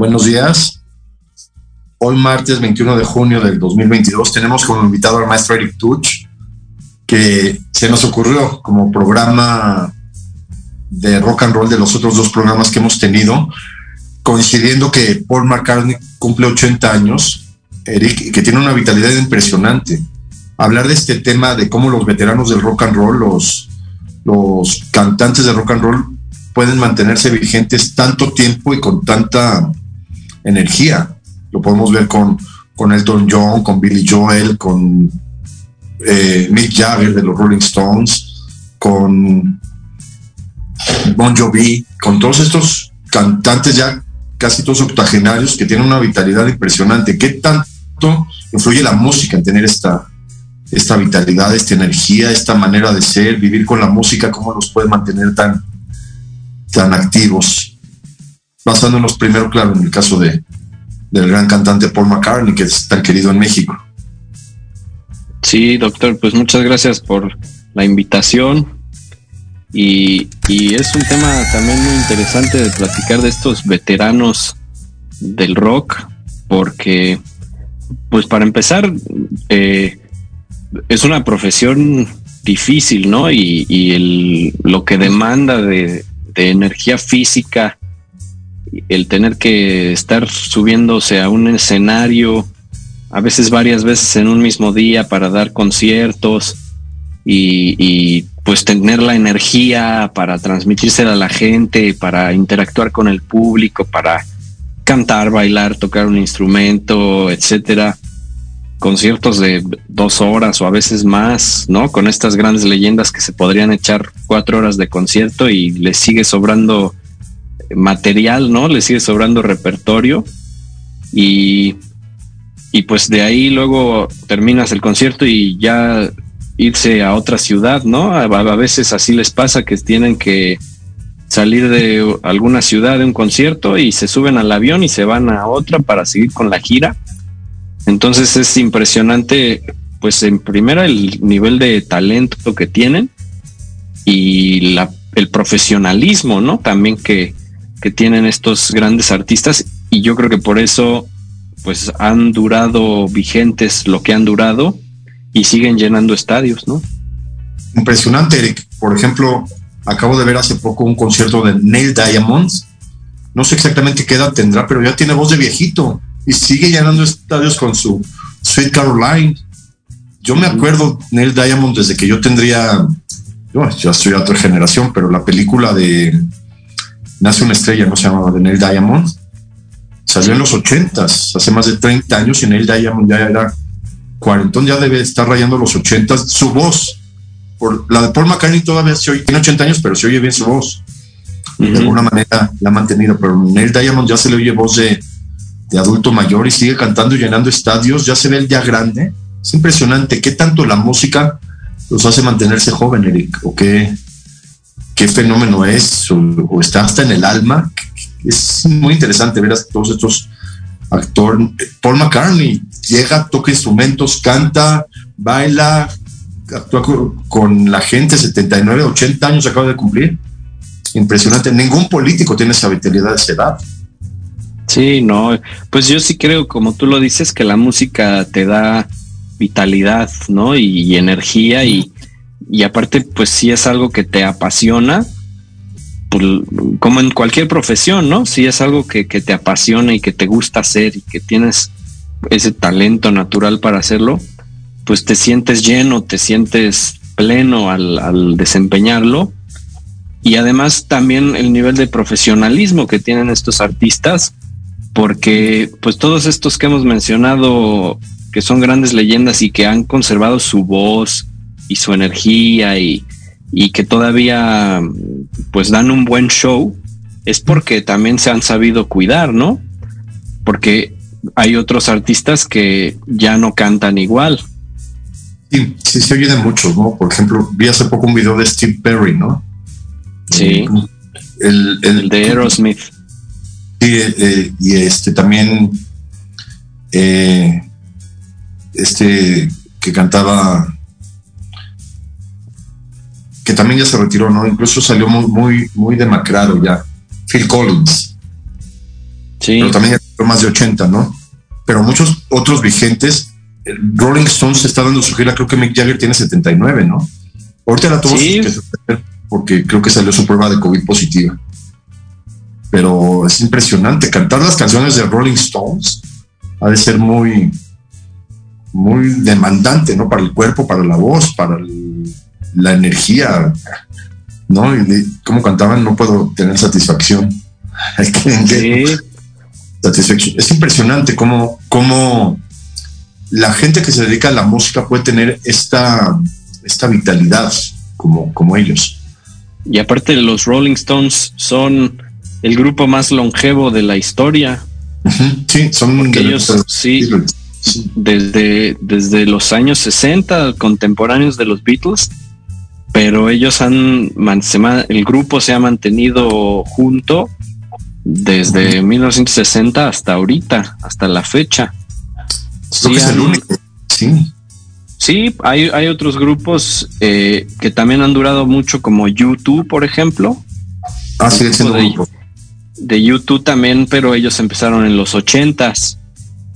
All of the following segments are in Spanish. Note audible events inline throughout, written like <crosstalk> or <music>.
Buenos días. Hoy martes 21 de junio del 2022 tenemos como invitado al maestro Eric Tuch, que se nos ocurrió como programa de rock and roll de los otros dos programas que hemos tenido, coincidiendo que Paul McCartney cumple 80 años, Eric, que tiene una vitalidad impresionante. Hablar de este tema de cómo los veteranos del rock and roll, los, los cantantes de rock and roll, pueden mantenerse vigentes tanto tiempo y con tanta energía. Lo podemos ver con, con Elton John, con Billy Joel, con eh, Mick Jagger de los Rolling Stones, con Bon Jovi, con todos estos cantantes ya casi todos octogenarios que tienen una vitalidad impresionante. ¿Qué tanto influye la música en tener esta, esta vitalidad, esta energía, esta manera de ser, vivir con la música, cómo los puede mantener tan, tan activos? Basándonos primero, claro, en el caso de, del gran cantante Paul McCartney, que es tan querido en México. Sí, doctor, pues muchas gracias por la invitación. Y, es un tema también muy interesante de platicar de estos veteranos del rock, porque, pues para empezar, eh, es una profesión difícil, ¿no? Y, el, lo que demanda de, de energía física el tener que estar subiéndose a un escenario, a veces varias veces en un mismo día para dar conciertos y, pues tener la energía para transmitírsela a la gente, para interactuar con el público, para cantar, bailar, tocar un instrumento, etcétera. Conciertos de dos horas o a veces más, ¿no? Con estas grandes leyendas que se podrían echar cuatro horas de concierto y les sigue sobrando material, ¿no? Le sigue sobrando repertorio y, y pues de ahí luego terminas el concierto y ya irse a otra ciudad, ¿no? A, veces así les pasa que tienen que salir de alguna ciudad de un concierto y se suben al avión y se van a otra para seguir con la gira. Entonces es impresionante, pues en primera el nivel de talento que tienen y la, el profesionalismo, ¿no? También que, que tienen estos grandes artistas y yo creo que por eso pues han durado vigentes lo que han durado y siguen llenando estadios, ¿no? Impresionante, Eric. Por ejemplo, acabo de ver hace poco un concierto de Neil Diamonds. No sé exactamente qué edad tendrá, pero ya tiene voz de viejito y sigue llenando estadios con su Sweet Caroline. Yo me acuerdo Neil Diamond desde que yo tendría, yo ya estoy de otra generación, pero la película de Nace una estrella, no se llamaba de Neil Diamond. Salió en los ochentas, hace más de 30 años y Neil Diamond ya era cuarentón, ya debe estar rayando los ochentas. Su voz, por, la de Paul McCartney todavía se oye, tiene 80 años, pero se oye bien su voz. De alguna manera la ha mantenido, pero Neil Diamond ya se le oye voz de, de adulto mayor y sigue cantando y llenando estadios, ya se ve el ya grande. Es impresionante qué tanto la música los hace mantenerse joven, Eric, o qué, qué fenómeno es o, está hasta en el alma. Es muy interesante ver a todos estos actores. Paul McCartney llega, toca instrumentos, canta, baila, actúa con la gente, 79, 80 años acaba de cumplir. Impresionante. Ningún político tiene esa vitalidad de esa edad. Sí, no, pues yo sí creo, como tú lo dices, que la música te da vitalidad, ¿no? y energía y, y aparte, pues si es algo que te apasiona, pues, como en cualquier profesión, ¿no? Si es algo que, te apasiona y que te gusta hacer y que tienes ese talento natural para hacerlo, pues te sientes lleno, te sientes pleno al, desempeñarlo y además también el nivel de profesionalismo que tienen estos artistas, porque pues todos estos que hemos mencionado, que son grandes leyendas y que han conservado su voz y su energía y, y que todavía pues dan un buen show, es porque también se han sabido cuidar, ¿no? Porque hay otros artistas que ya no cantan igual. Sí, sí se oye de muchos, ¿no? Por ejemplo, vi hace poco un video de Steve Perry, ¿no? Sí. El, de Aerosmith. Sí, eh, y este también eh, este que cantaba que también ya se retiró, ¿no? Incluso salió muy, muy, muy demacrado ya. Phil Collins. Sí. Pero también ya más de 80, ¿no? Pero muchos otros vigentes. Rolling Stones está dando su gira, creo que Mick Jagger tiene 79, ¿no? Ahorita la tuvo que porque creo que salió su prueba de COVID positiva. Pero es impresionante. Cantar las canciones de Rolling Stones ha de ser muy, muy demandante, ¿no? Para el cuerpo, para la voz, para la energía, ¿no? Y como cantaban, no puedo tener satisfacción. <laughs> satisfacción. Es impresionante cómo, cómo la gente que se dedica a la música puede tener esta, esta vitalidad como, como ellos. Y aparte los Rolling Stones son el grupo más longevo de la historia. Sí, son ellos, sí, desde, desde los años 60, contemporáneos de los Beatles, pero ellos han, el grupo se ha mantenido junto desde 1960 hasta ahorita, hasta la fecha. Sí, es el único. Sí. Sí, hay, hay otros grupos eh, que también han durado mucho, como YouTube, por ejemplo. Ah, sí, de, de YouTube también, pero ellos empezaron en los ochentas,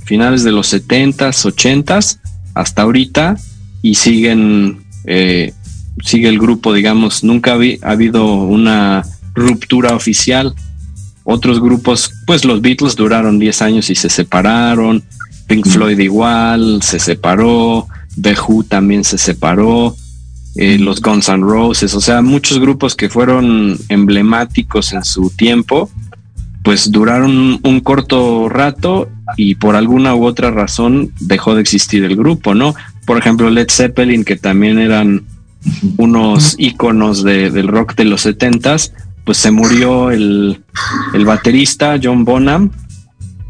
finales de los setentas, ochentas, hasta ahorita, y siguen, eh, sigue el grupo, digamos, nunca ha habido una ruptura oficial. Otros grupos, pues los Beatles duraron 10 años y se separaron, Pink mm. Floyd igual, se separó, The Who también se separó, eh, los Guns N' Roses, o sea, muchos grupos que fueron emblemáticos en su tiempo, pues duraron un corto rato y por alguna u otra razón dejó de existir el grupo, ¿no? Por ejemplo, Led Zeppelin, que también eran unos íconos del rock de los setentas, pues se murió el, el baterista John Bonham,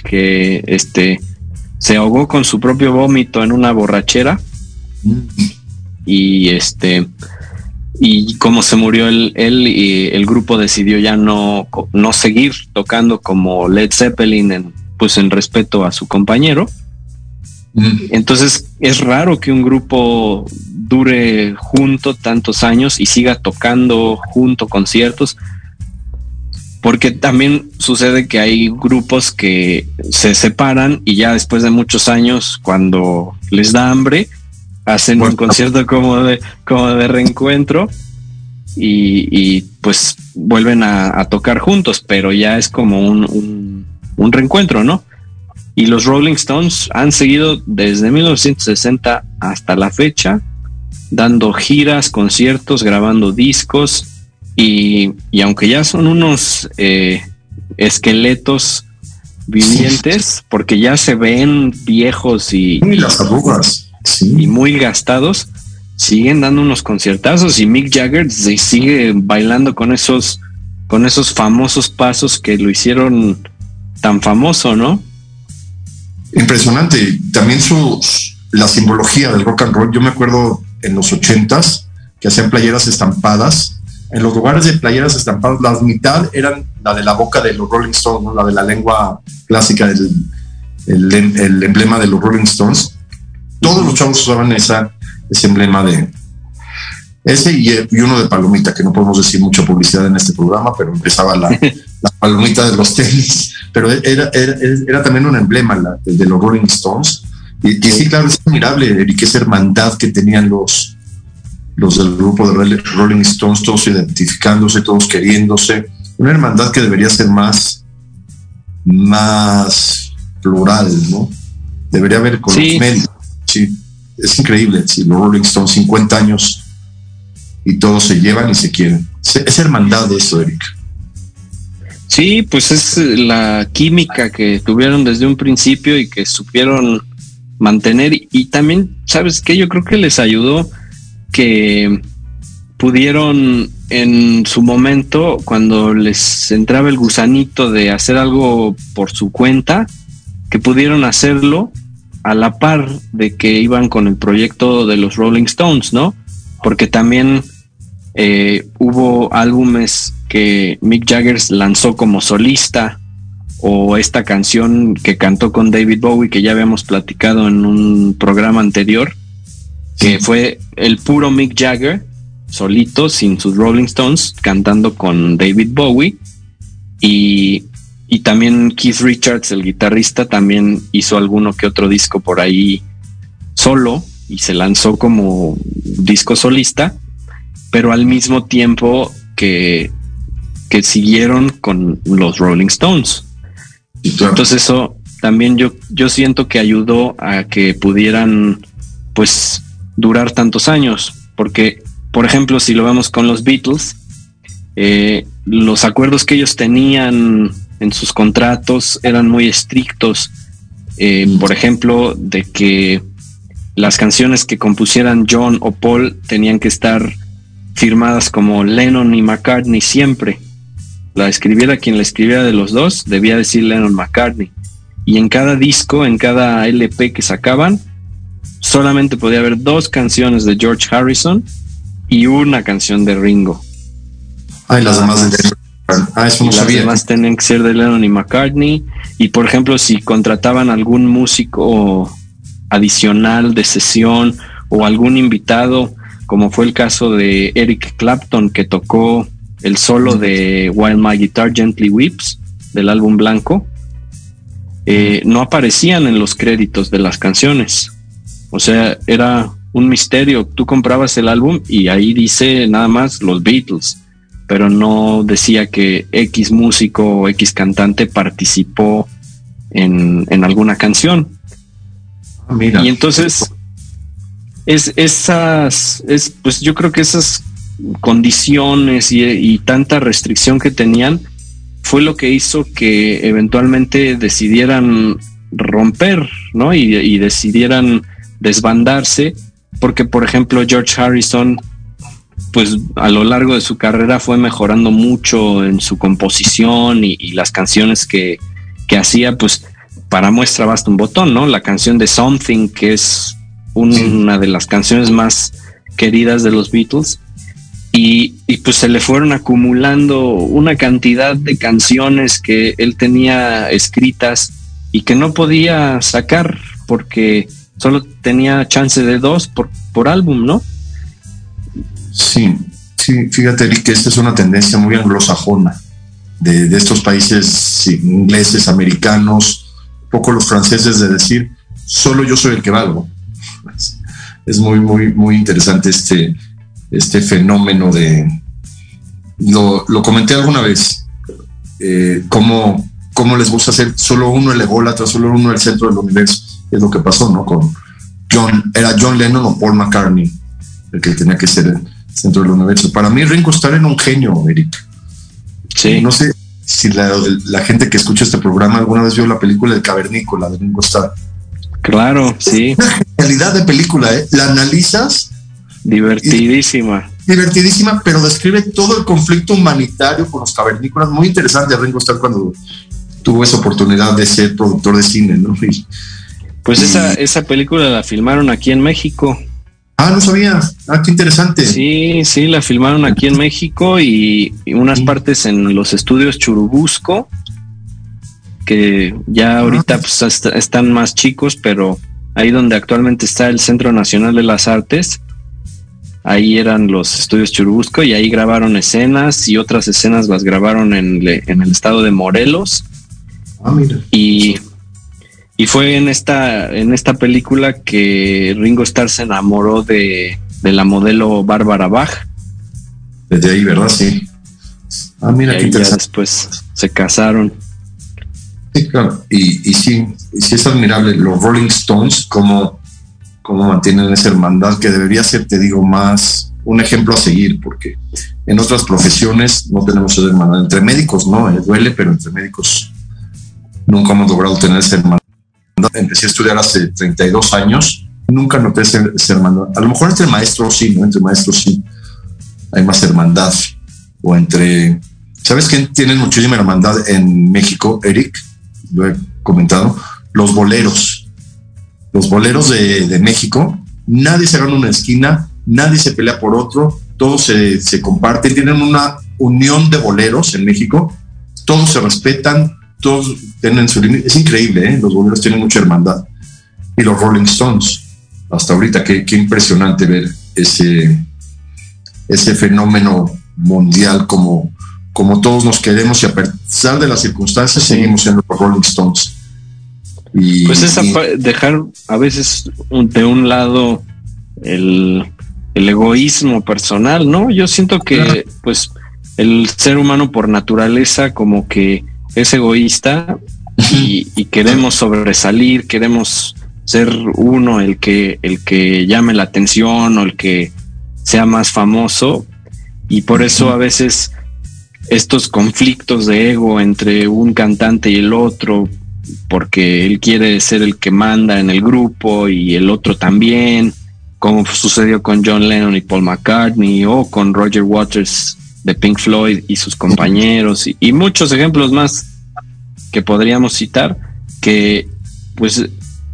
que este se ahogó con su propio vómito en una borrachera y este y como se murió él, él y el grupo decidió ya no, no seguir tocando como Led Zeppelin en, pues en respeto a su compañero. Entonces es raro que un grupo dure junto tantos años y siga tocando junto conciertos, porque también sucede que hay grupos que se separan y ya después de muchos años, cuando les da hambre, hacen un concierto como de, como de reencuentro y, pues vuelven a, tocar juntos, pero ya es como un, un, reencuentro, ¿no? Y los Rolling Stones han seguido desde 1960 hasta la fecha, dando giras, conciertos, grabando discos y, y aunque ya son unos eh, esqueletos vivientes, porque ya se ven viejos y... Y las arrugas y muy gastados, siguen dando unos conciertazos y Mick Jagger sigue bailando con esos, con esos famosos pasos que lo hicieron tan famoso, ¿no? Impresionante. También su, la simbología del rock and roll. Yo me acuerdo en los ochentas que hacían playeras estampadas. En los lugares de playeras estampadas, la mitad eran la de la boca de los Rolling Stones, la de la lengua clásica del el emblema de los Rolling Stones todos los chavos usaban esa, ese emblema de ese y, uno de palomita, que no podemos decir mucha publicidad en este programa, pero empezaba la, <laughs> palomita de los tenis, pero era, era, también un emblema la, de, los Rolling Stones. Y, sí, claro, es admirable, Eric, esa hermandad que tenían los, los del grupo de Rolling Stones, todos identificándose, todos queriéndose. Una hermandad que debería ser más, más plural, ¿no? Debería haber con los medios sí, es increíble. Sí, los Rolling Stones, 50 años y todos se llevan y se quieren. Es hermandad eso, Eric. Sí, pues es la química que tuvieron desde un principio y que supieron mantener. Y también, ¿sabes qué? Yo creo que les ayudó que pudieron en su momento, cuando les entraba el gusanito de hacer algo por su cuenta, que pudieron hacerlo a la par de que iban con el proyecto de los Rolling Stones, ¿no? Porque también eh, hubo álbumes que Mick Jagger lanzó como solista o esta canción que cantó con David Bowie que ya habíamos platicado en un programa anterior, que fue el puro Mick Jagger solito, sin sus Rolling Stones, cantando con David Bowie. Y, y también Keith Richards, el guitarrista, también hizo alguno que otro disco por ahí solo y se lanzó como disco solista, pero al mismo tiempo que, que siguieron con los Rolling Stones. Entonces eso también yo, yo siento que ayudó a que pudieran pues durar tantos años, porque por ejemplo, si lo vemos con los Beatles, eh, los acuerdos que ellos tenían en sus contratos eran muy estrictos. Eh, por ejemplo, de que las canciones que compusieran John o Paul tenían que estar firmadas como Lennon y McCartney siempre. La escribiera quien la escribiera de los dos, debía decir Lennon McCartney. Y en cada disco, en cada LP que sacaban, solamente podía haber dos canciones de George Harrison y una canción de Ringo. Ah, las demás de Ah, eso no las demás tenían que ser de Lennon y McCartney. Y por ejemplo, si contrataban algún músico adicional de sesión o algún invitado, como fue el caso de Eric Clapton, que tocó el solo de While My Guitar Gently Weeps del álbum blanco, eh, no aparecían en los créditos de las canciones. O sea, era un misterio. Tú comprabas el álbum y ahí dice nada más los Beatles, pero no decía que X músico o X cantante participó en, alguna canción. Ah, y entonces, es esas, es, pues yo creo que esas condiciones y, tanta restricción que tenían fue lo que hizo que eventualmente decidieran romper, ¿no? Y, y decidieran desbandarse porque por ejemplo George Harrison pues a lo largo de su carrera fue mejorando mucho en su composición y, las canciones que, hacía, pues para muestra basta un botón, ¿no? La canción de Something, que es una de las canciones más queridas de los Beatles. Y, pues se le fueron acumulando una cantidad de canciones que él tenía escritas y que no podía sacar porque solo tenía chance de dos por, por álbum, ¿no? Sí, sí, fíjate, que esta es una tendencia muy anglosajona de, estos países ingleses, americanos, poco los franceses, de decir, solo yo soy el que valgo. <laughs> Es muy, muy, muy interesante este, este fenómeno de. Lo, comenté alguna vez, eh, cómo, cómo les gusta hacer solo uno el ególatra, solo uno el centro del universo es lo que pasó, ¿no? Con John, era John Lennon o Paul McCartney, el que tenía que ser el centro del universo. Para mí Ringo Starr era un genio, Eric. Sí. No sé si la, gente que escucha este programa alguna vez vio la película de Cavernícola de Ringo Starr. Claro, sí. Una genialidad de película, ¿eh? La analizas. Divertidísima. divertidísima, pero describe todo el conflicto humanitario con los cavernícolas. Muy interesante Ringo Starr cuando tuvo esa oportunidad de ser productor de cine, ¿no? Pues esa, esa película la filmaron aquí en México. Ah, no sabía. Ah, qué interesante. Sí, sí, la filmaron aquí en México y, unas partes en los estudios Churubusco, que ya ah. ahorita pues, están más chicos, pero ahí donde actualmente está el Centro Nacional de las Artes, ahí eran los estudios Churubusco y ahí grabaron escenas y otras escenas las grabaron en, en el estado de Morelos. Ah, mira. Y y fue en esta, en esta película que Ringo Starr se enamoró de, la modelo Bárbara Bach. Desde ahí, ¿verdad? Sí. Ah, mira qué interesante. después se casaron. Sí, claro. Y, y sí, sí es admirable los Rolling Stones, como, como mantienen esa hermandad que debería ser, te digo, más un ejemplo a seguir, porque en otras profesiones no tenemos esa hermandad. Entre médicos no, eh, duele, pero entre médicos nunca hemos logrado tener esa hermandad. Empecé a estudiar hace 32 años, nunca noté esa hermandad. A lo mejor entre maestros sí, ¿no? Entre maestros sí hay más hermandad. O entre... ¿Sabes quién tienen muchísima hermandad en México, Eric? Lo he comentado. Los boleros. Los boleros de, de México. Nadie se gana una esquina, nadie se pelea por otro, todos se, se comparten, tienen una unión de boleros en México, todos se respetan, todos tienen su línea. Es increíble, ¿eh? los boleros tienen mucha hermandad. Y los Rolling Stones, hasta ahorita, qué, qué impresionante ver ese, ese fenómeno mundial como, como todos nos queremos y a pesar de las circunstancias seguimos siendo los Rolling Stones. Y, pues esa dejar a veces de un lado el, el egoísmo personal, ¿no? Yo siento que pues el ser humano por naturaleza como que es egoísta <laughs> y, queremos sobresalir, queremos ser uno el que, el que llame la atención o el que sea más famoso. Y por eso a veces estos conflictos de ego entre un cantante y el otro, porque él quiere ser el que manda en el grupo y el otro también, como sucedió con John Lennon y Paul McCartney o con Roger Waters de Pink Floyd y sus compañeros y, muchos ejemplos más que podríamos citar que pues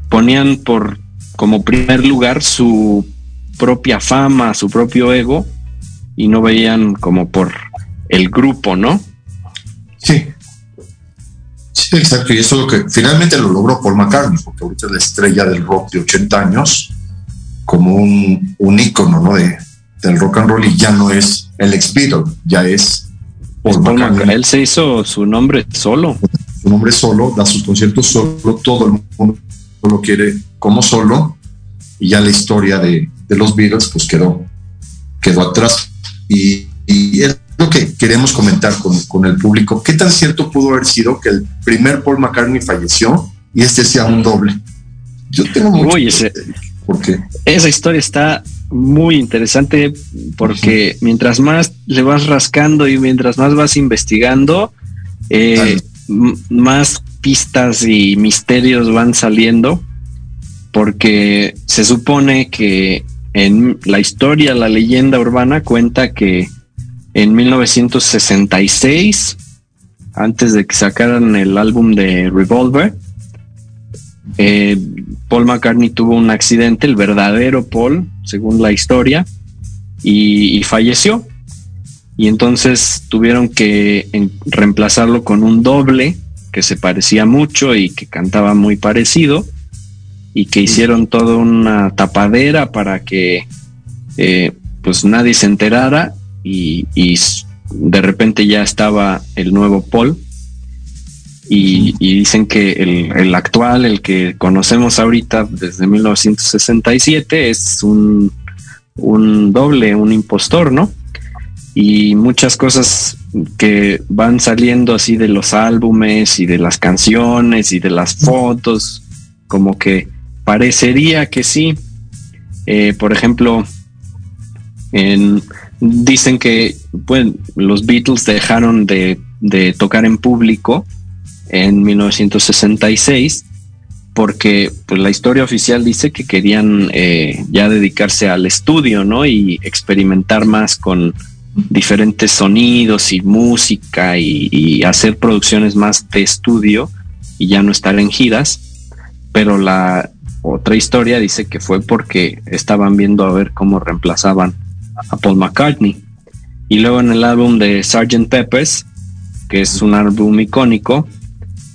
ponían por como primer lugar su propia fama, su propio ego y no veían como por el grupo, ¿no? Sí. Sí, exacto. Y eso es lo que finalmente lo logró Paul McCartney, porque ahorita es la estrella del rock de 80 años como un, un ícono ¿no? de, del rock and roll y ya no es el ex Beatle, ya es Paul, McCartney. Él se hizo su nombre solo. Su nombre solo, da sus conciertos solo, todo el mundo lo quiere como solo y ya la historia de, de los Beatles pues quedó, quedó atrás. Y, y, es lo que queremos comentar con, con, el público. ¿Qué tan cierto pudo haber sido que el primer Paul McCartney falleció y este sea un doble? Yo tengo mucho... Uy, ese, esa historia está muy interesante porque mientras más le vas rascando y mientras más vas investigando, eh, más pistas y misterios van saliendo porque se supone que en la historia, la leyenda urbana cuenta que en 1966, antes de que sacaran el álbum de Revolver, eh, Paul McCartney tuvo un accidente, el verdadero Paul, según la historia, y, falleció. Y entonces tuvieron que reemplazarlo con un doble que se parecía mucho y que cantaba muy parecido y que hicieron toda una tapadera para que eh, pues nadie se enterara y, de repente ya estaba el nuevo Paul y, dicen que el, actual, el que conocemos ahorita desde 1967, es un, un doble, un impostor, ¿no? Y muchas cosas que van saliendo así de los álbumes y de las canciones y de las fotos, como que parecería que sí. Eh, por ejemplo, en, dicen que los Beatles dejaron de, de tocar en público en 1966 porque pues, la historia oficial dice que querían eh, ya dedicarse al estudio, ¿no? Y experimentar más con diferentes sonidos y música y, hacer producciones más de estudio y ya no estar en giras. Pero la otra historia dice que fue porque estaban viendo a ver cómo reemplazaban a Paul McCartney. Y luego en el álbum de Sgt. Peppers, que es un álbum icónico,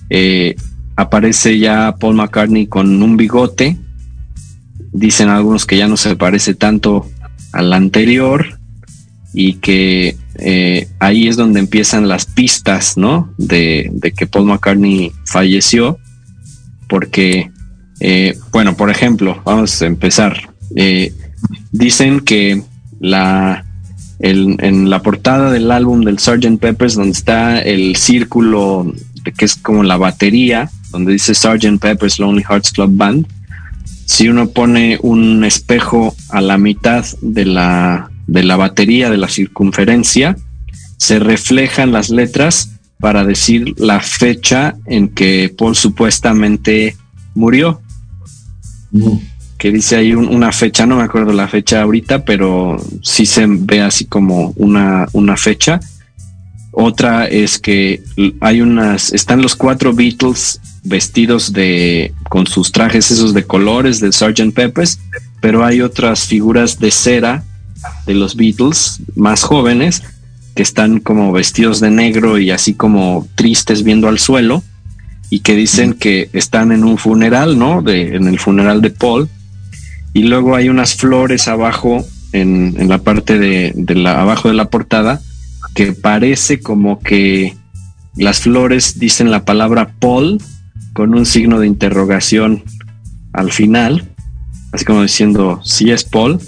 eh, aparece ya Paul McCartney con un bigote. Dicen algunos que ya no se parece tanto al anterior y que eh, ahí es donde empiezan las pistas, ¿no? De, que Paul McCartney falleció, porque, eh, bueno, por ejemplo, vamos a empezar. dicen que la, en la portada del álbum del Sgt. Peppers, donde está el círculo que es como la batería, donde dice Sgt. Pepper's Lonely Hearts Club Band. Si uno pone un espejo a la mitad de la de la batería de la circunferencia, se reflejan las letras para decir la fecha en que Paul supuestamente murió. Mm. Que dice ahí una fecha, no me acuerdo la fecha ahorita, pero sí se ve así como una, una fecha. Otra es que hay unas, están los cuatro Beatles vestidos de, con sus trajes esos de colores de Sgt. Pepper's, pero hay otras figuras de cera de los Beatles más jóvenes que están como vestidos de negro y así como tristes viendo al suelo y que dicen que están en un funeral, ¿no? De, en el funeral de Paul. Y luego hay unas flores abajo, en, la parte de, la, abajo de la portada, que parece como que las flores dicen la palabra Paul con un signo de interrogación al final, así como diciendo, si es Paul.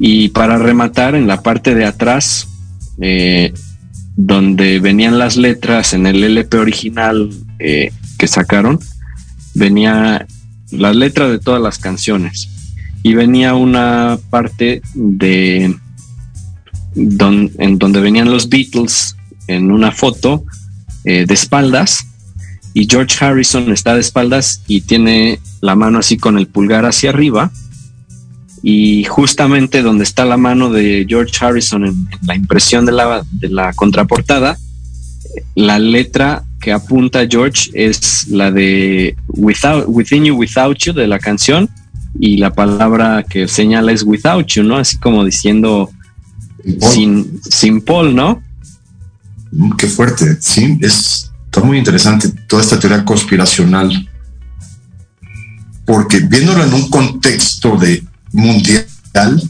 Y para rematar, en la parte de atrás eh, donde venían las letras en el LP original eh, que sacaron, venía las letras de todas las canciones y venía una parte de en donde venían los Beatles en una foto eh, de espaldas y George Harrison está de espaldas y tiene la mano así con el pulgar hacia arriba y justamente donde está la mano de George Harrison en, la impresión de la, de la contraportada, la letra que apunta George es la de Without, Within You, Without You de la canción y la palabra que señala es Without You, ¿no? Así como diciendo sin, sin Paul, ¿no? Mm, qué fuerte, sí, es está muy interesante toda esta teoría conspiracional, porque viéndolo en un contexto de mundial,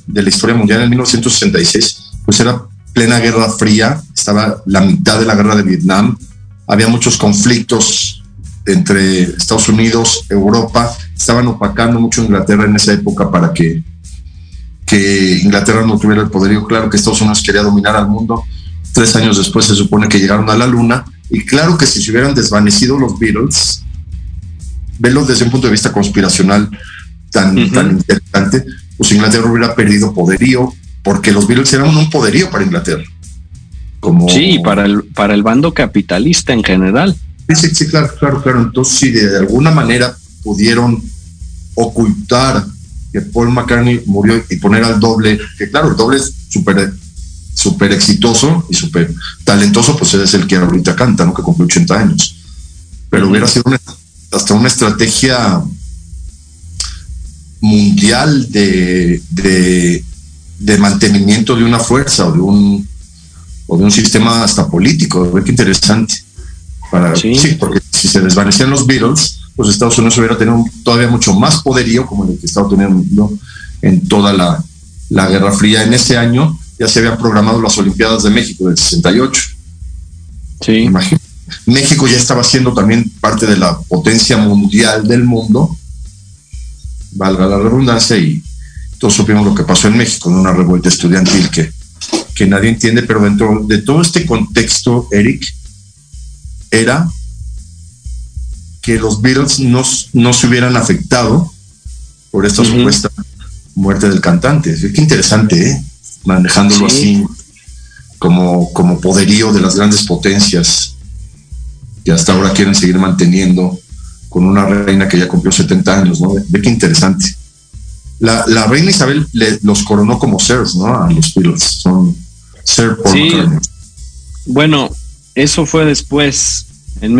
de la historia mundial en 1966, pues era plena guerra fría, estaba la mitad de la guerra de Vietnam, había muchos conflictos entre Estados Unidos, Europa, estaban opacando mucho Inglaterra en esa época para que, que Inglaterra no tuviera el poderío. Claro que Estados Unidos quería dominar al mundo. Tres años después se supone que llegaron a la luna y claro que si se hubieran desvanecido los Beatles, verlo desde un punto de vista conspiracional, tan, interesante, pues Inglaterra hubiera perdido poderío, porque los Beatles eran un poderío para Inglaterra. Como... Sí, para el, para el bando capitalista en general. Sí, sí, claro, claro, claro. Entonces, si de alguna manera pudieron ocultar que Paul McCartney murió y poner al doble, que claro, el doble es súper super exitoso y súper talentoso, pues es el que ahorita canta, ¿no? Que cumple 80 años. Pero hubiera sido hasta una estrategia mundial de, de, mantenimiento de una fuerza o de un, o de un sistema hasta político. Qué interesante. Para, sí. porque si se desvanecían los Beatles, pues Estados Unidos hubiera tenido todavía mucho más poderío como el que estaba teniendo en toda la, la Guerra Fría. En ese año ya se habían programado las Olimpiadas de México del 68. Sí. México ya estaba siendo también parte de la potencia mundial del mundo valga la redundancia, y todos supimos lo que pasó en México, en una revuelta estudiantil que, que nadie entiende, pero dentro de todo este contexto, Eric, era que los Beatles no, no se hubieran afectado por esta supuesta muerte del cantante. Qué interesante, ¿eh? manejándolo así como, como poderío de las grandes potencias que hasta ahora quieren seguir manteniendo con una reina que ya cumplió 70 años, ¿no? Ve qué interesante. La, reina Isabel los coronó como sirs, ¿no? A los Beatles. Son Sir sí. Bueno, eso fue después. En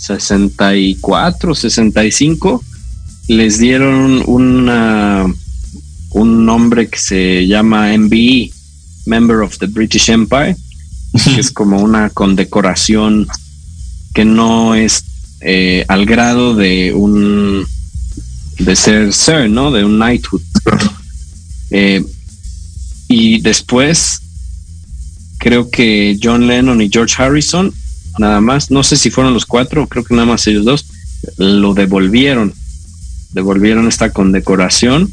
1964, 65, les dieron una, un nombre que se llama MBE, Member of the British Empire, que es <laughs> como una condecoración que no es eh, al grado de un de ser Sir, ¿no? De un knighthood. Eh, y después creo que John Lennon y George Harrison, nada más, no sé si fueron los cuatro, creo que nada más ellos dos, lo devolvieron, devolvieron esta condecoración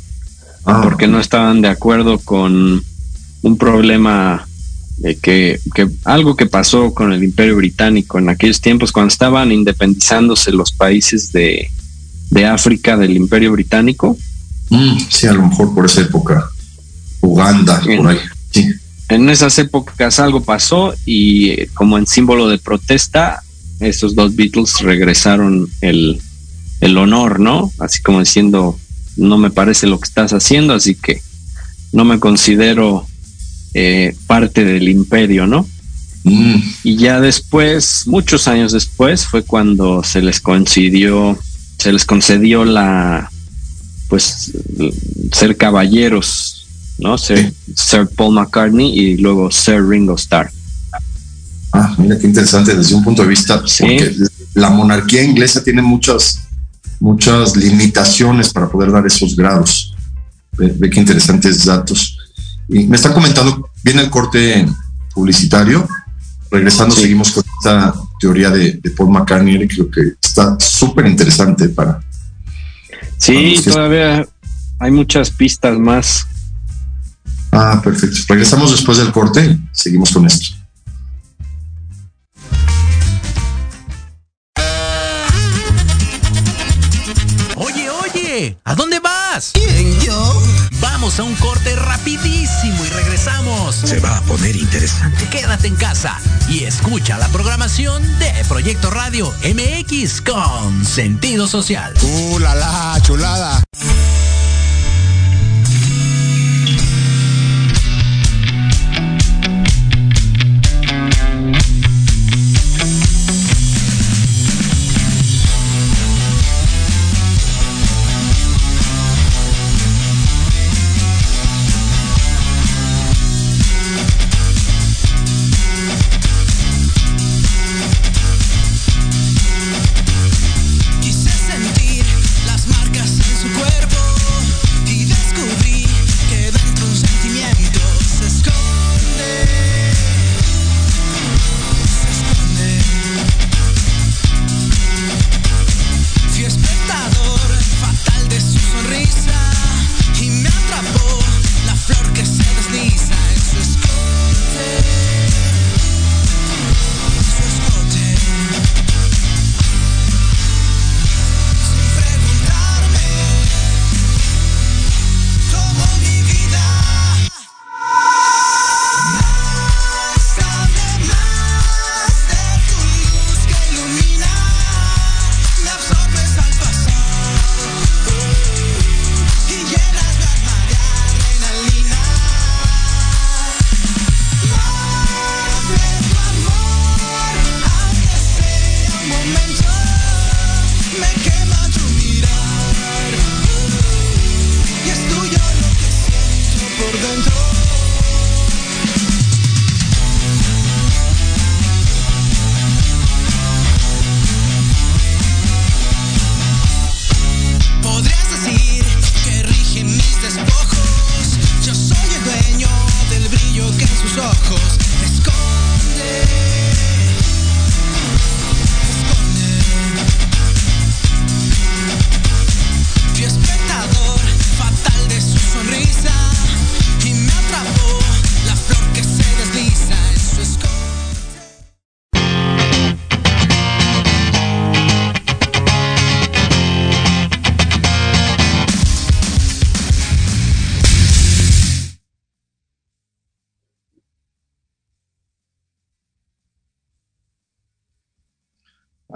ah. porque no estaban de acuerdo con un problema que, algo que pasó con el Imperio Británico en aquellos tiempos, cuando estaban independizándose los países de, África del Imperio Británico. Mm, sí, a lo mejor por esa época Uganda, por ahí. Sí. En esas épocas algo pasó y eh, como en símbolo de protesta, estos dos Beatles regresaron el, el honor, ¿no? Así como diciendo, no me parece lo que estás haciendo, así que no me considero eh, parte del imperio, ¿no? Mm. Y ya después, muchos años después, fue cuando se les concedió, se les concedió la, pues, ser caballeros, ¿no? Ser Sir Paul McCartney y luego Sir Ringo Starr. Ah, mira qué interesante desde un punto de vista, porque la monarquía inglesa tiene muchas, muchas limitaciones para poder dar esos grados. Ve, qué interesantes datos. Y me están comentando, viene el corte publicitario. Regresando, seguimos con esta teoría de, Paul McCartney, creo que está súper interesante para. Sí, todavía hay muchas pistas más. Ah, perfecto. Regresamos después del corte, seguimos con esto. Oye, oye, ¿a dónde vas? ¿Quién, yo? Vamos a un corte rapidísimo y regresamos. Se va a poner interesante. Quédate en casa y escucha la programación de Proyecto Radio MX con sentido social. ¡Uh, la, la chulada!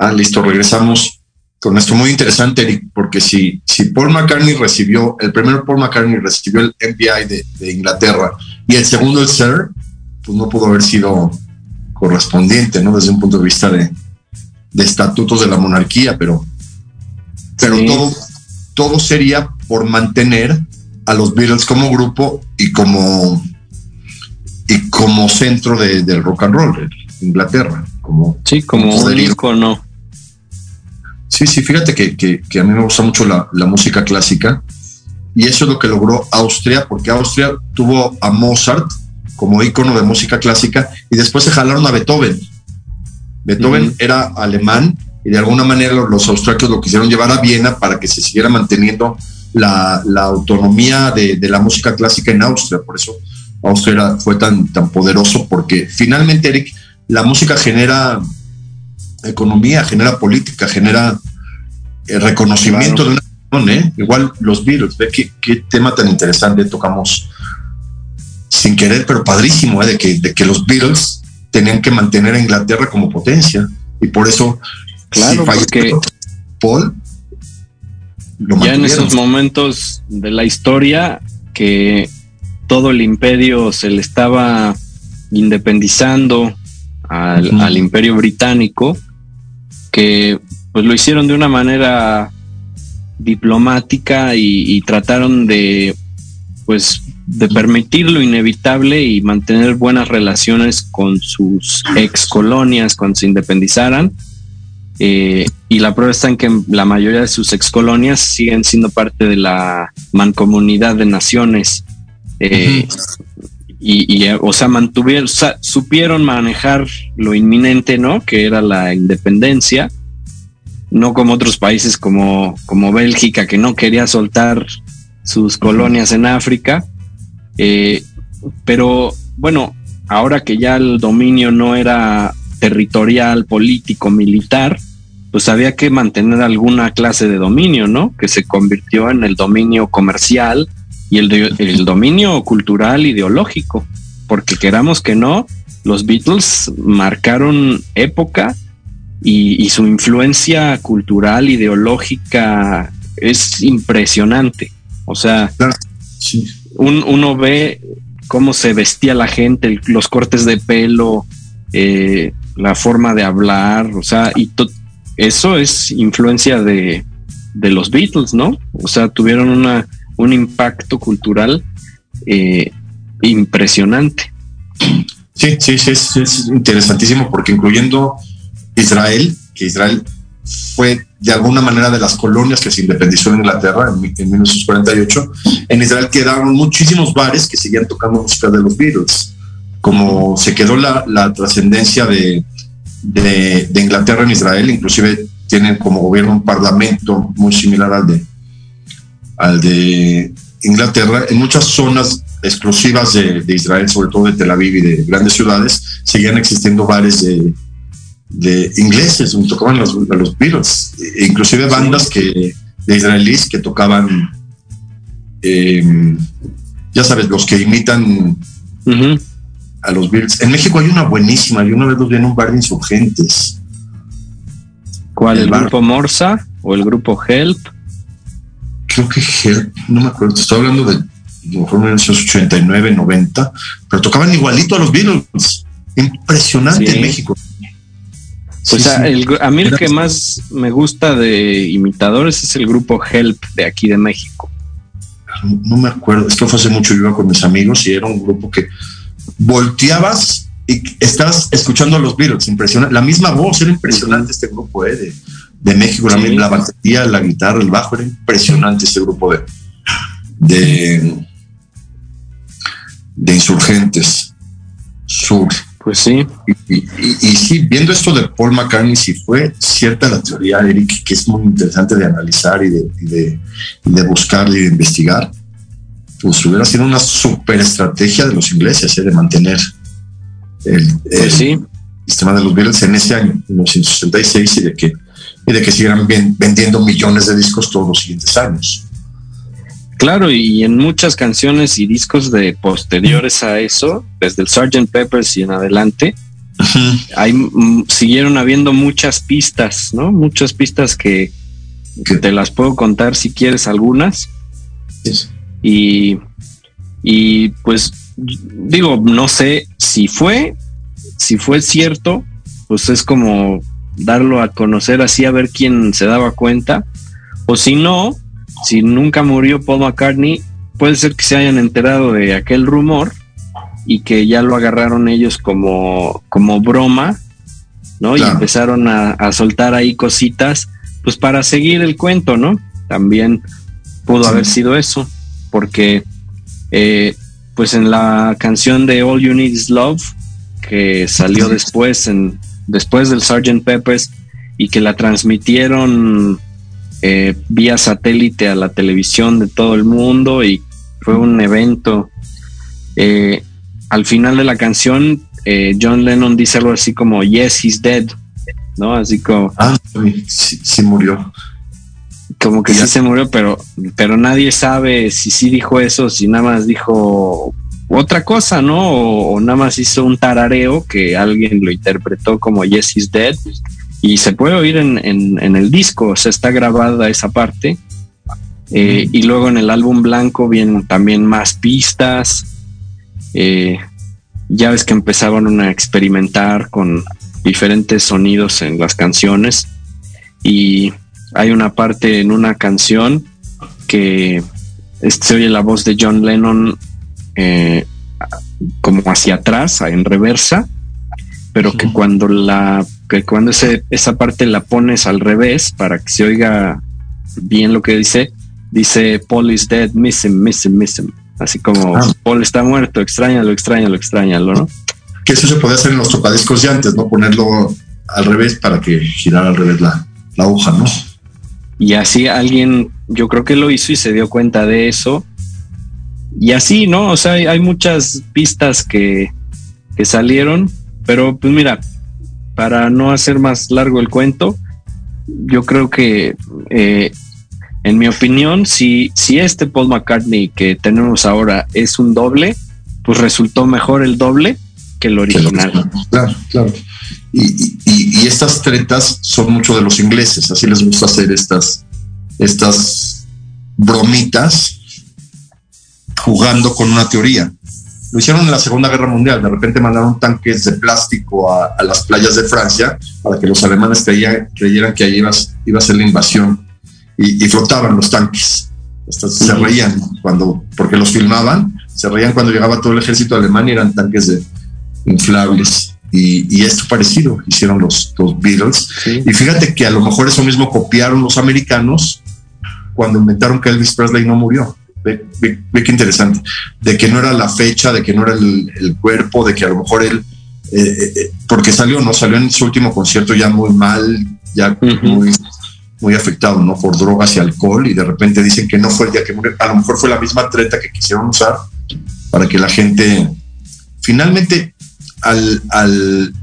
Ah, listo, regresamos con esto muy interesante, Eric, porque si, si Paul McCartney recibió, el primero Paul McCartney recibió el MPI de, Inglaterra y el segundo el Sir, pues no pudo haber sido correspondiente, ¿no? Desde un punto de vista de, estatutos de la monarquía, pero, pero todo, todo sería por mantener a los Beatles como grupo y como, y como centro del rock and roll, Inglaterra. Como, sí, como un icono. Sí, sí, fíjate que, a mí me gusta mucho la, música clásica y eso es lo que logró Austria, porque Austria tuvo a Mozart como ícono de música clásica y después se jalaron a Beethoven. Beethoven era alemán y de alguna manera los, austriacos lo quisieron llevar a Viena para que se siguiera manteniendo la, autonomía de, la música clásica en Austria. Por eso Austria fue tan, tan poderoso, porque finalmente, Eric, la música genera economía, genera política, genera eh, reconocimiento de una nación, ¿eh? Igual los Beatles, ve qué, tema tan interesante tocamos sin querer, pero padrísimo, ¿eh? de, que, de que los Beatles tenían que mantener a Inglaterra como potencia. Y por eso, claro, porque Paul, ya en esos momentos de la historia que todo el imperio se le estaba independizando al, imperio británico, que pues lo hicieron de una manera diplomática y, trataron de pues de permitir lo inevitable y mantener buenas relaciones con sus ex colonias cuando se independizaran. Eh, y la prueba está en que la mayoría de sus ex colonias siguen siendo parte de la mancomunidad de naciones. Eh, y, o sea, mantuvieron, supieron manejar lo inminente, ¿no? Que era la independencia, no como otros países como, como Bélgica, que no quería soltar sus colonias en África. Eh, pero bueno, ahora que ya el dominio no era territorial, político, militar, pues había que mantener alguna clase de dominio, ¿no? Que se convirtió en el dominio comercial y el, dominio cultural ideológico, porque queramos que no, los Beatles marcaron época y, su influencia cultural, ideológica es impresionante. O sea, uno ve cómo se vestía la gente, los cortes de pelo, eh, la forma de hablar, o sea, y eso es influencia de, de los Beatles, ¿no? O sea, tuvieron una un impacto cultural eh, impresionante. Sí, sí, sí, es, interesantísimo porque incluyendo Israel, que Israel fue de alguna manera de las colonias que se independizó en Inglaterra en, 1948, en Israel quedaron muchísimos bares que seguían tocando música de los Beatles. Como se quedó la, trascendencia de, de, de, Inglaterra en Israel, inclusive tienen como gobierno un parlamento muy similar al de, al de Inglaterra, en muchas zonas exclusivas de, Israel, sobre todo de Tel Aviv y de grandes ciudades, seguían existiendo bares de, ingleses donde tocaban los, a los Beatles, e inclusive bandas que, de israelíes que tocaban, em, ya sabes, los que imitan a los Beatles. En México hay una buenísima, yo una vez los vi en un bar de insurgentes. ¿Cuál? ¿El, grupo Morsa o el grupo Help? creo que no me acuerdo, estoy hablando de mejor 1989, 90, pero tocaban igualito a los Beatles. Impresionante en México. Pues a, mí el que más me gusta de imitadores es el grupo Help de aquí de México. No, me acuerdo, esto fue hace mucho, yo iba con mis amigos y era un grupo que volteabas y estabas escuchando a los Beatles, impresionante. La misma voz, era impresionante este grupo, ¿eh? de México, la, batería, la guitarra, el bajo, era impresionante este grupo de, de, de insurgentes sur. Pues sí. Y, y, sí, viendo esto de Paul McCartney, si fue cierta la teoría, Eric, que es muy interesante de analizar y de, y de, de buscar y de investigar, pues hubiera sido una super estrategia de los ingleses, ¿eh? de mantener el, pues el sistema de los Beatles en ese año, 1966, y de que y de que siguieran vendiendo millones de discos todos los siguientes años. Claro, y en muchas canciones y discos de posteriores a eso, desde el Sgt. Peppers y en adelante, hay, mm, siguieron habiendo muchas pistas, ¿no? Muchas pistas que, te las puedo contar si quieres algunas. Y, y pues digo, no sé si fue, si fue cierto, pues es como darlo a conocer así a ver quién se daba cuenta. O si no, si nunca murió Paul McCartney, puede ser que se hayan enterado de aquel rumor y que ya lo agarraron ellos como, como broma, ¿no? Y empezaron a, soltar ahí cositas, pues para seguir el cuento, ¿no? También pudo haber sido eso, porque eh, pues en la canción de All You Need Is Love, que salió después en, después del Sgt. Peppers y que la transmitieron eh, vía satélite a la televisión de todo el mundo y fue un evento. Eh, al final de la canción, eh, John Lennon dice algo así como, Yes, he's dead, ¿no? Así como... Ah, sí, murió. Como que ya se murió, pero, pero nadie sabe si sí dijo eso, si nada más dijo otra cosa, ¿no? O, nada más hizo un tarareo que alguien lo interpretó como Yes, He's Dead y se puede oír en, en, el disco, o sea, está grabada esa parte. Eh, y luego en el álbum blanco vienen también más pistas. Eh, ya ves que empezaban a experimentar con diferentes sonidos en las canciones. Y hay una parte en una canción que se oye la voz de John Lennon eh, como hacia atrás, en reversa, pero que cuando la que cuando ese, esa parte la pones al revés para que se oiga bien lo que dice, dice Paul is dead, miss him, miss him, miss him. Así como ah. Paul está muerto, extrañalo, extrañalo, extrañalo, ¿no? Que eso se puede hacer en los tocadiscos de antes, ¿no? Ponerlo al revés para que girara al revés la, la hoja, ¿no? Y así alguien, yo creo que lo hizo y se dio cuenta de eso y así, ¿no? O sea, hay, muchas pistas que, que, salieron, pero pues mira, para no hacer más largo el cuento, yo creo que, eh, en mi opinión, si, si este Paul McCartney que tenemos ahora es un doble, pues resultó mejor el doble que el original. Claro, claro. Y, y, estas tretas son mucho de los ingleses, así les gusta hacer estas, estas bromitas jugando con una teoría. Lo hicieron en la Segunda Guerra Mundial. De repente mandaron tanques de plástico a, las playas de Francia para que los alemanes creyeran que ahí iba, iba, a ser la invasión y, flotaban los tanques. se reían cuando, porque los filmaban, se reían cuando llegaba todo el ejército alemán y eran tanques de inflables. Y, esto parecido hicieron los, los Beatles. Y fíjate que a lo mejor eso mismo copiaron los americanos cuando inventaron que Elvis Presley no murió Ve, qué interesante. De que no era la fecha, de que no era el, cuerpo, de que a lo mejor él, eh, eh, eh, porque salió, ¿no? Salió en su último concierto ya muy mal, ya muy, muy afectado, ¿no? Por drogas y alcohol, y de repente dicen que no fue el día que murió. A lo mejor fue la misma treta que quisieron usar para que la gente. Finalmente, al, al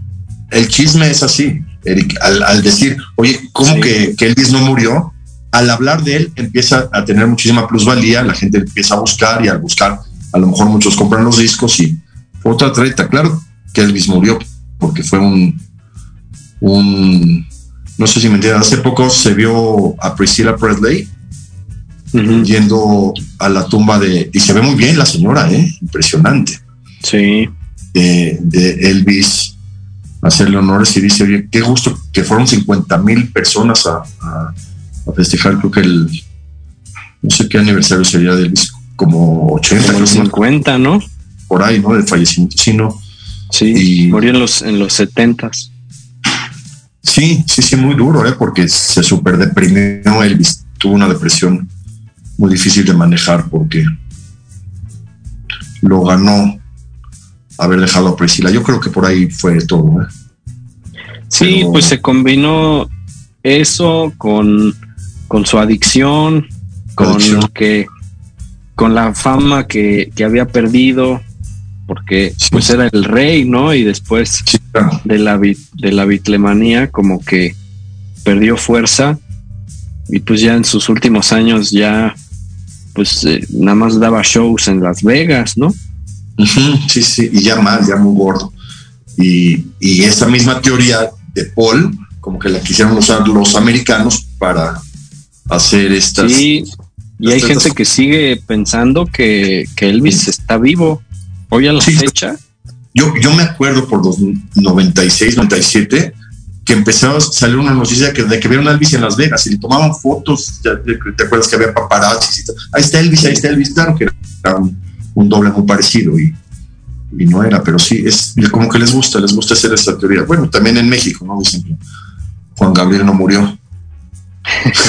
el chisme es así, Eric, al, decir, oye, ¿cómo que, que Elvis no murió? Al hablar de él empieza a tener muchísima plusvalía, la gente empieza a buscar y al buscar, a lo mejor muchos compran los discos y otra treta. Claro que Elvis murió porque fue un, un no sé si me entiendes, hace poco se vio a Priscilla Presley yendo a la tumba de, y se ve muy bien la señora, ¿eh? impresionante. Sí. De, Elvis, hacerle honores y dice, oye, qué gusto que fueron 50 mil personas a a festejar, creo que el, no sé qué aniversario sería del disco, como 80. Como 50, ¿no? Por ahí, ¿no? Del fallecimiento, sí, ¿no? Sí, murió en los, en los 70 Sí, sí, sí, muy duro, ¿eh? Porque se super deprimió Elvis, tuvo una depresión muy difícil de manejar porque lo ganó haber dejado a Priscila. Yo creo que por ahí fue todo, ¿eh? Sí, pues se combinó eso con con su adicción, con que con la fama que, había perdido, porque pues era el rey, ¿no? Y después de la de la bitlemanía como que perdió fuerza y pues ya en sus últimos años ya pues eh, nada más daba shows en Las Vegas, ¿no? Sí, sí, y ya más, ya muy gordo. Y, y esa misma teoría de Paul, como que la quisieron usar los americanos para hacer estas. Sí, y hay gente que sigue pensando que, Elvis está vivo. Hoy a la fecha. Yo, yo me acuerdo por los 96, 97 que empezó a salir una noticia que, de que vieron a Elvis en Las Vegas y le tomaban fotos. ¿Te acuerdas que había paparazzi? ahí está Elvis, ahí está Elvis. Claro que era un, doble muy parecido y, y, no era, pero sí, es como que les gusta, les gusta hacer esta teoría. Bueno, también en México, ¿no? Dicen que Juan Gabriel no murió.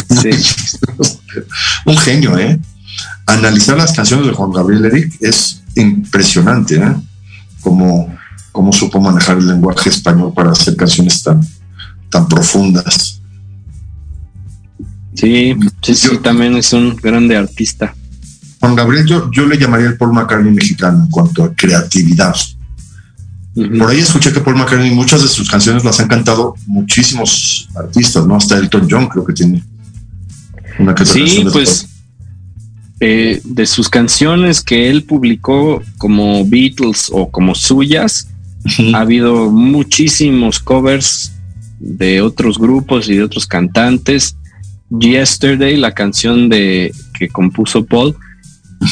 <laughs> Un genio, ¿eh? Analizar las canciones de Juan Gabriel Eric es impresionante, ¿eh? Como, como supo manejar el lenguaje español para hacer canciones tan, tan profundas. Sí, sí, sí, también es un grande artista. Juan Gabriel, yo, yo le llamaría el Paul McCartney mexicano en cuanto a creatividad. Por ahí escuché que Paul McCartney muchas de sus canciones las han cantado muchísimos artistas, ¿no? Hasta Elton John creo que tiene una Sí, pues eh, de sus canciones que él publicó como Beatles o como suyas, ha habido muchísimos covers de otros grupos y de otros cantantes. Yesterday, la canción de que compuso Paul,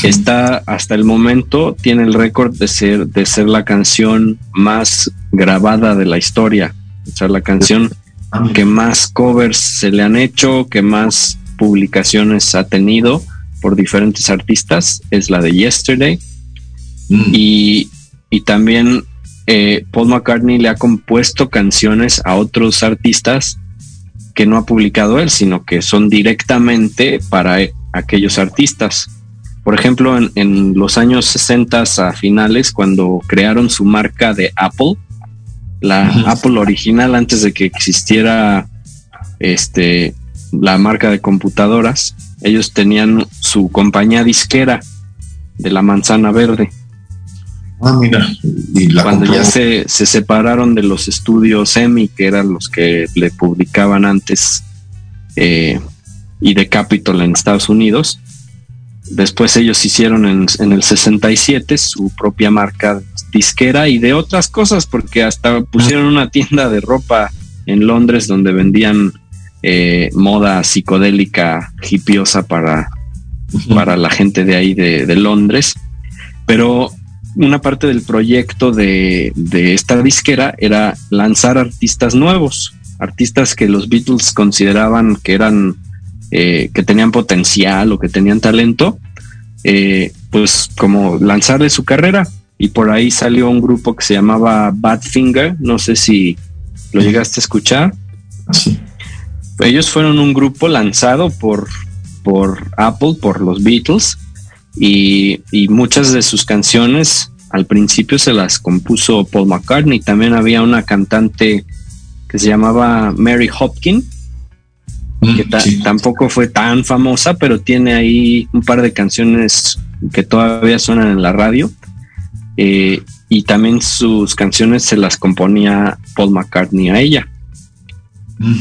está hasta el momento tiene el récord de ser de ser la canción más grabada de la historia, o sea, la canción que más covers se le han hecho, que más publicaciones ha tenido por diferentes artistas, es la de Yesterday. Mm. Y, y, también eh, Paul McCartney le ha compuesto canciones a otros artistas que no ha publicado él, sino que son directamente para aquellos artistas. Por ejemplo, en, los años 60 a finales, cuando crearon su marca de Apple, la Apple original antes de que existiera este la marca de computadoras, ellos tenían su compañía disquera de la manzana verde. Ah, mira. Cuando ya se, se, separaron de los estudios EMI, que eran los que le publicaban antes, eh, y de Capitol en Estados Unidos, después ellos hicieron en, en, el 67 su propia marca disquera y de otras cosas, porque hasta pusieron una tienda de ropa en Londres donde vendían eh, moda psicodélica hipiosa para, para la gente de ahí de, Londres. Pero una parte del proyecto de, esta disquera era lanzar artistas nuevos, artistas que los Beatles consideraban que eran eh, que tenían potencial o que tenían talento, eh, pues como lanzarle su carrera. Y por ahí salió un grupo que se llamaba Badfinger, no sé si lo llegaste a escuchar. Sí. Ellos fueron un grupo lanzado por, por Apple, por los Beatles, y, muchas de sus canciones al principio se las compuso Paul McCartney. También había una cantante que se llamaba Mary Hopkins, que mm, tampoco fue tan famosa, pero tiene ahí un par de canciones que todavía suenan en la radio. Eh, y también sus canciones se las componía Paul McCartney a ella. Mm.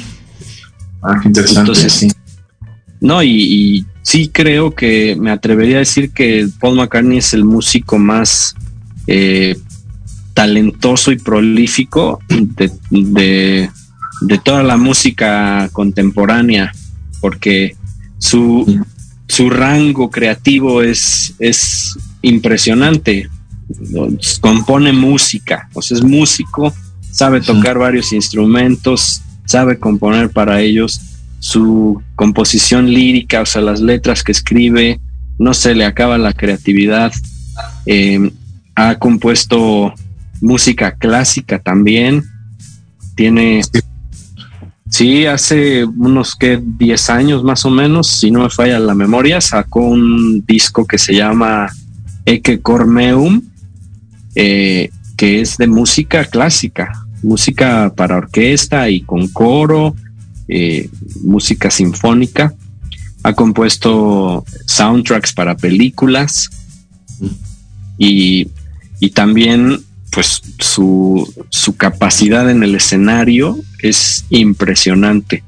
Ah, interesante. sí. No, y, sí creo que me atrevería a decir que Paul McCartney es el músico más eh, talentoso y prolífico de, toda la música contemporánea, porque su, su rango creativo es, es impresionante. Compone música, o sea, es músico, sabe tocar varios instrumentos, sabe componer para ellos, su composición lírica, o sea, las letras que escribe, no se le acaba la creatividad. Em, ha compuesto música clásica también. Tiene, sí, hace unos que 10 años más o menos, si no me falla la memoria, sacó un disco que se llama Eke Cormeum, eh, que es de música clásica música para orquesta y con coro, eh, música sinfónica. Ha compuesto soundtracks para películas y, también pues su, capacidad en el escenario es impresionante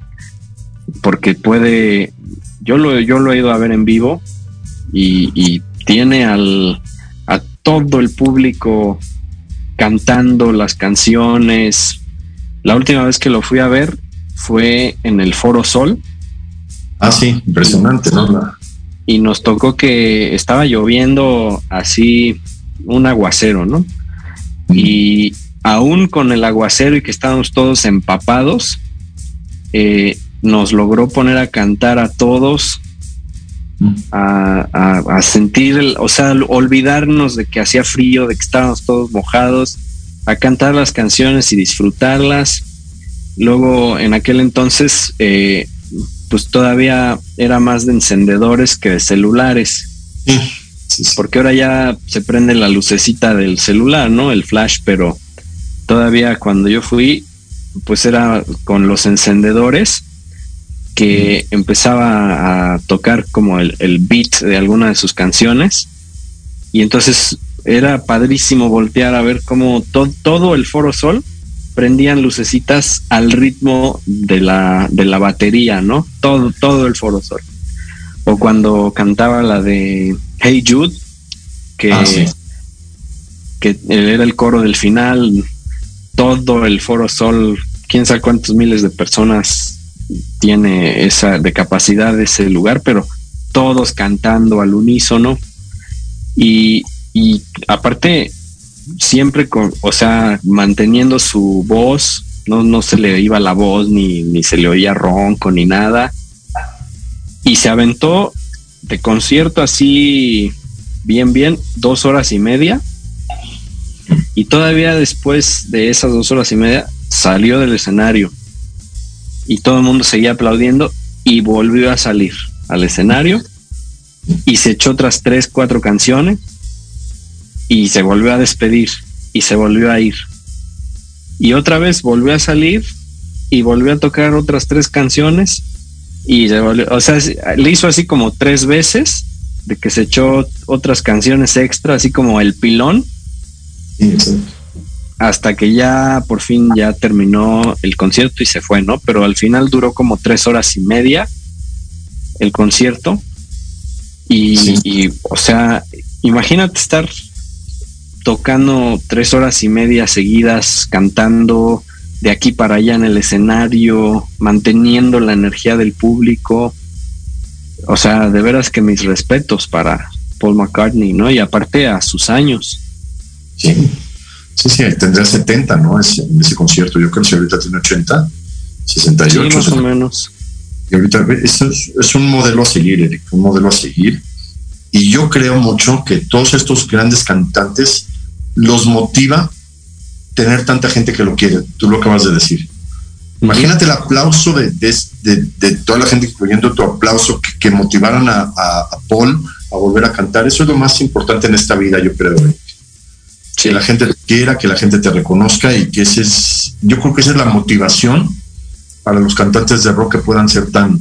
porque puede, yo lo, yo lo he ido a ver en vivo y, y tiene al, a todo el público cantando las canciones. La última vez que lo fui a ver fue en el Foro Sol. Ah, sí, impresionante, ¿no? Y nos tocó que estaba lloviendo así un aguacero, ¿no? Y aún con el aguacero y que estábamos todos empapados, eh, nos logró poner a cantar a todos a, sentir, o sea, olvidarnos de que hacía frío, de que estábamos todos mojados, a cantar las canciones y disfrutarlas. Luego, en aquel entonces, eh, pues todavía era más de encendedores que de celulares. Porque ahora ya se prende la lucecita del celular, ¿no? El flash, pero todavía cuando yo fui, pues era con los encendedores que empezaba a tocar como el, beat de alguna de sus canciones y entonces era padrísimo voltear a ver cómo todo el Foro Sol prendían lucecitas al ritmo de la, de la batería, ¿no? Todo, todo el Foro Sol. O cuando cantaba la de Hey Jude, que, Ah, sí. que era el coro del final, todo el Foro Sol, quién sabe cuántos miles de personas tiene esa de capacidad ese lugar, pero todos cantando al unísono y, y aparte siempre con, o sea, manteniendo su voz, no, no se le iba la voz ni, ni se le oía ronco ni nada y se aventó de concierto así bien bien dos horas y media y todavía después de esas dos horas y media salió del escenario y todo el mundo seguía aplaudiendo y volvió a salir al escenario y se echó otras tres, cuatro canciones y se volvió a despedir y se volvió a ir. Y otra vez volvió a salir y volvió a tocar otras tres canciones y se volvió, o sea, le hizo así como tres veces de que se echó otras canciones extra, así como el pilón, Sí, hasta que ya por fin ya terminó el concierto y se fue, ¿no? Pero al final duró como tres horas y media el concierto. Y, Sí. y, o sea, imagínate estar tocando tres horas y media seguidas, cantando de aquí para allá en el escenario, manteniendo la energía del público. O sea, de veras que mis respetos para Paul McCartney, ¿no? Y aparte a sus años. Sí, sí, sí, tendría 70, ¿no? Ese, en ese concierto. Yo creo que ahorita tiene 80, Sí, 68. más o menos. Y ahorita es, es un modelo a seguir, Eric, un modelo a seguir. Y yo creo mucho que todos estos grandes cantantes los motiva tener tanta gente que lo quiere. Tú lo acabas de decir. Imagínate el aplauso de, de, de, de toda la gente, incluyendo tu aplauso, que, que motivaran a, a, a, Paul a volver a cantar. Eso es lo más importante en esta vida, yo creo. Eric. Que la gente te quiera, que la gente te reconozca y que ese es, yo creo que esa es la motivación para los cantantes de rock que puedan ser tan,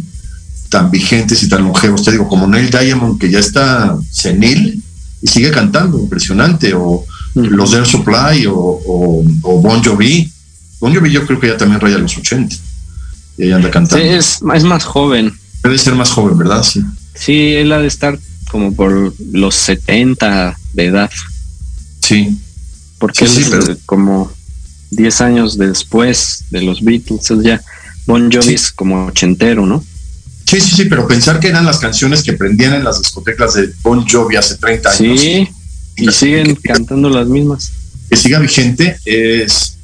tan vigentes y tan longevos. Te digo, como Neil Diamond, que ya está senil y sigue cantando, impresionante, o. los Air Supply, o, o, o, Bon Jovi. Bon Jovi yo creo que ya también raya los 80 y ahí anda cantando. Sí, es, es más joven. Debe ser más joven, ¿verdad? Sí. Sí, él ha de estar como por los 70 de edad. Sí. Porque sí, él sí, pero... como 10 años después de los Beatles, ya Bon Jovi sí. es como ochentero, ¿no? Sí, sí, sí, pero pensar que eran las canciones que prendían en las discotecas de Bon Jovi hace 30 años. Sí, y, siguen que, cantando las mismas. Que siga vigente es,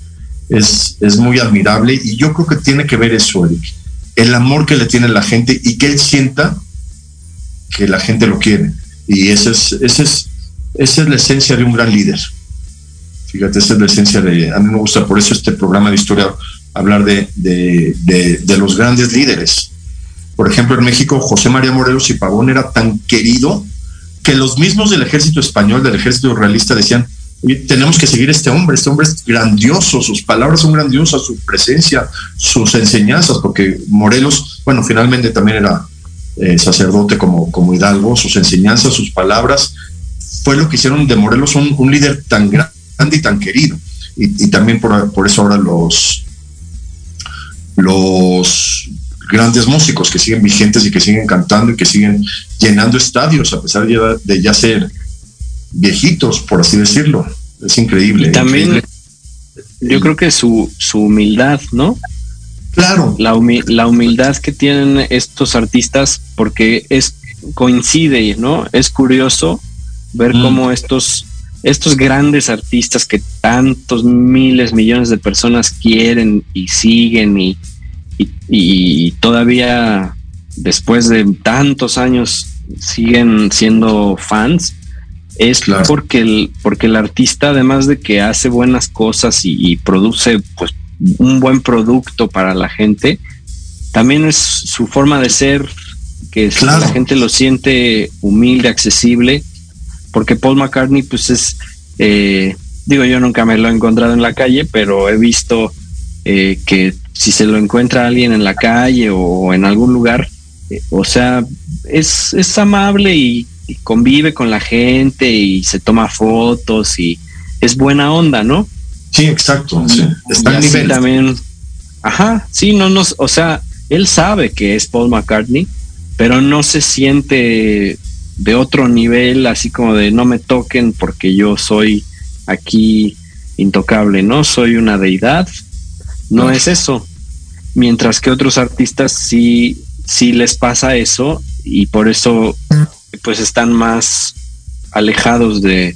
es, es muy admirable y yo creo que tiene que ver eso, Eric. El amor que le tiene la gente y que él sienta que la gente lo quiere. Y esa es, esa es, esa es la esencia de un gran líder. Fíjate, esa es la esencia de. A mí me gusta por eso este programa de historia hablar de, de, de, de, los grandes líderes. Por ejemplo, en México, José María Morelos y Pavón era tan querido que los mismos del ejército español, del ejército realista, decían, tenemos que seguir a este hombre, este hombre es grandioso, sus palabras son grandiosas, su presencia, sus enseñanzas, porque Morelos, bueno, finalmente también era eh, sacerdote como, como Hidalgo, sus enseñanzas, sus palabras, fue lo que hicieron de Morelos un, líder tan grande y tan querido. Y, y también por, por eso ahora los, los grandes músicos que siguen vigentes y que siguen cantando y que siguen llenando estadios a pesar de ya, ser viejitos, por así decirlo. Es increíble. Y también increíble. yo creo que su, su humildad, ¿no? Claro. La, humi la humildad que tienen estos artistas porque es coincide, ¿no? Es curioso ver mm. cómo estos estos grandes artistas que tantos miles, millones de personas quieren y siguen y, y, y, todavía después de tantos años siguen siendo fans, es claro. porque, el, porque el artista, además de que hace buenas cosas y, y produce pues, un buen producto para la gente, también es su forma de ser, que claro. la gente lo siente humilde, accesible porque Paul McCartney pues es, eh, digo yo nunca me lo he encontrado en la calle, pero he visto eh, que si se lo encuentra alguien en la calle o en algún lugar, eh, o sea, es, es amable y, y, convive con la gente y se toma fotos y es buena onda, ¿no? Sí, exacto. Sí. Está y nivel. también, ajá, sí, no nos, o sea, él sabe que es Paul McCartney pero no se siente de otro nivel, así como de no me toquen porque yo soy aquí intocable, ¿no? Soy una deidad. No es eso. Mientras que otros artistas sí, sí les pasa eso y por eso pues están más alejados de,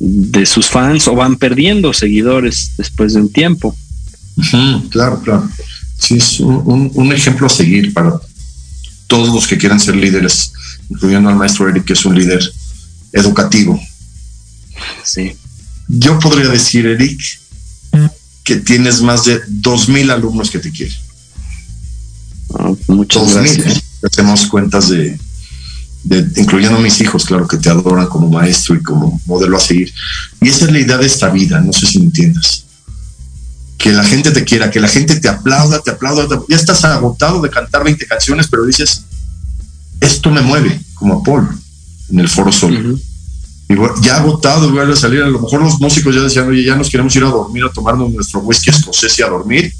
de sus fans o van perdiendo seguidores después de un tiempo. claro, claro. Sí, es un, ejemplo a seguir para todos los que quieran ser líderes, incluyendo al maestro Eric, que es un líder educativo. Sí. Yo podría decir, Eric, que tienes más de dos mil alumnos que te quieren. Ah, muchas gracias. Hacemos cuentas de, incluyendo a mis hijos, claro, que te adoran como maestro y como modelo a seguir. Y esa es la idea de esta vida, no sé si me entiendas que la gente te quiera, que la gente te aplauda, te aplauda, ya estás agotado de cantar 20 canciones, pero dices, esto me mueve, como a Paul en el Foro Sol. Ya agotado, a salir, a lo mejor los músicos ya decían, oye, ya nos queremos ir a dormir, a tomarnos nuestro whisky escocés y a dormir.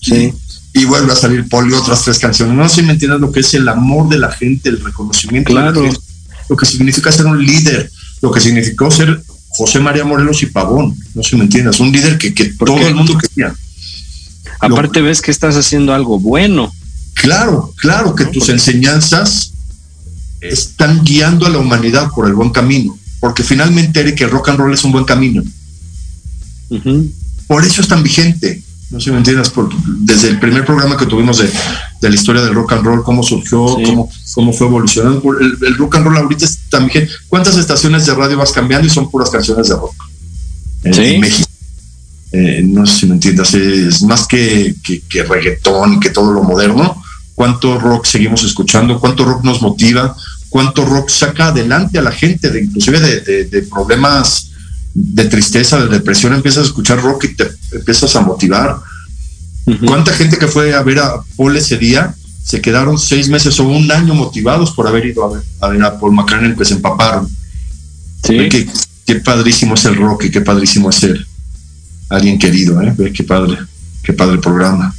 Sí. Y, vuelve a salir y otras tres canciones. No sé si me entiendes lo que es el amor de la gente, el reconocimiento. Claro. lo que significa ser un líder, lo que significó ser José María Morelos y Pavón, no sé si me entiendes, un líder que, que todo el mundo quería. Aparte ves que estás haciendo algo bueno. Claro, claro que tus enseñanzas están guiando a la humanidad por el buen camino, porque finalmente Eric, el rock and roll es un buen camino. Por eso es tan vigente. No sé si me entiendes, desde el primer programa que tuvimos de, la historia del rock and roll, cómo surgió, cómo, cómo fue evolucionando. El, rock and roll ahorita es tan vigente. ¿Cuántas estaciones de radio vas cambiando y son puras canciones de rock? En, México. Eh, no sé si me entiendes, es más que, que, reggaetón y que todo lo moderno. ¿Cuánto rock seguimos escuchando? ¿Cuánto rock nos motiva? ¿Cuánto rock saca adelante a la gente, de, inclusive de, de problemas de tristeza, de depresión, empiezas a escuchar rock y te empiezas a motivar. ¿Cuánta gente que fue a ver a Paul ese día se quedaron seis meses o un año motivados por haber ido a ver a, ver a Paul McCartney que se empaparon? Sí. Qué, padrísimo es el rock y qué padrísimo es ser alguien querido, ¿eh? qué padre, qué padre programa.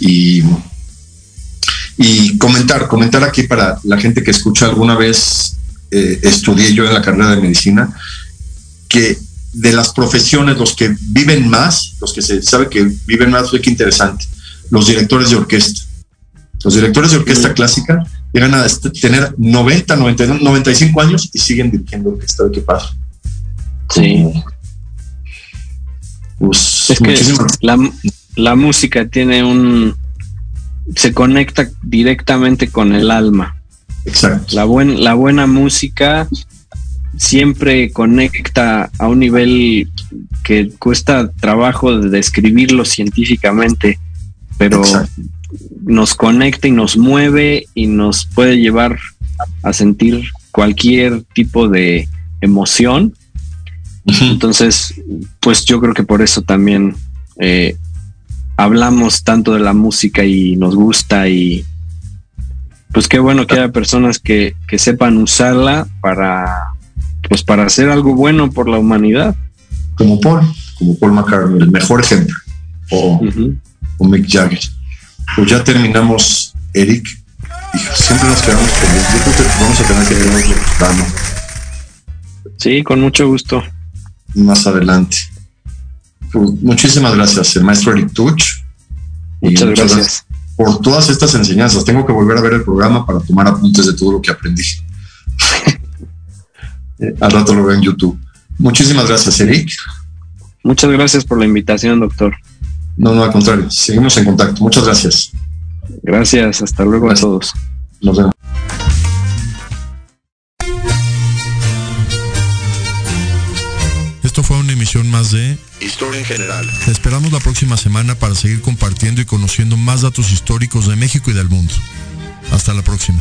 Y, y comentar, comentar aquí para la gente que escucha alguna vez, eh, estudié yo en la carrera de medicina, que de las profesiones, los que viven más, los que se sabe que viven más, fue que interesante, los directores de orquesta. Los directores de orquesta clásica llegan a tener 90, 95 años y siguen dirigiendo orquesta. ¿Qué pasa? Sí. Pues, es que la, la música tiene un. Se conecta directamente con el alma. Exacto. La, buen, la buena música siempre conecta a un nivel que cuesta trabajo de describirlo científicamente, pero nos conecta y nos mueve y nos puede llevar a sentir cualquier tipo de emoción. Entonces, pues yo creo que por eso también eh, hablamos tanto de la música y nos gusta y pues qué bueno que haya personas que, que sepan usarla para pues para hacer algo bueno por la humanidad. Como Paul, como Paul McCartney, el mejor ejemplo, o, Mick Jagger. Pues ya terminamos, Eric. Y siempre nos quedamos con Yo creo que vamos a tener que vernos Sí, con mucho gusto. Más adelante. Pues, muchísimas gracias, el maestro Eric Tuch. Muchas, gracias. por todas estas enseñanzas. Tengo que volver a ver el programa para tomar apuntes de todo lo que aprendí. <laughs> al rato lo veo en YouTube. Muchísimas gracias, Eric. Muchas gracias por la invitación, doctor. No, no, al contrario. Seguimos en contacto. Muchas gracias. Gracias. Hasta luego a todos. Nos vemos. De Historia en General. Te esperamos la próxima semana para seguir compartiendo y conociendo más datos históricos de México y del mundo. Hasta la próxima.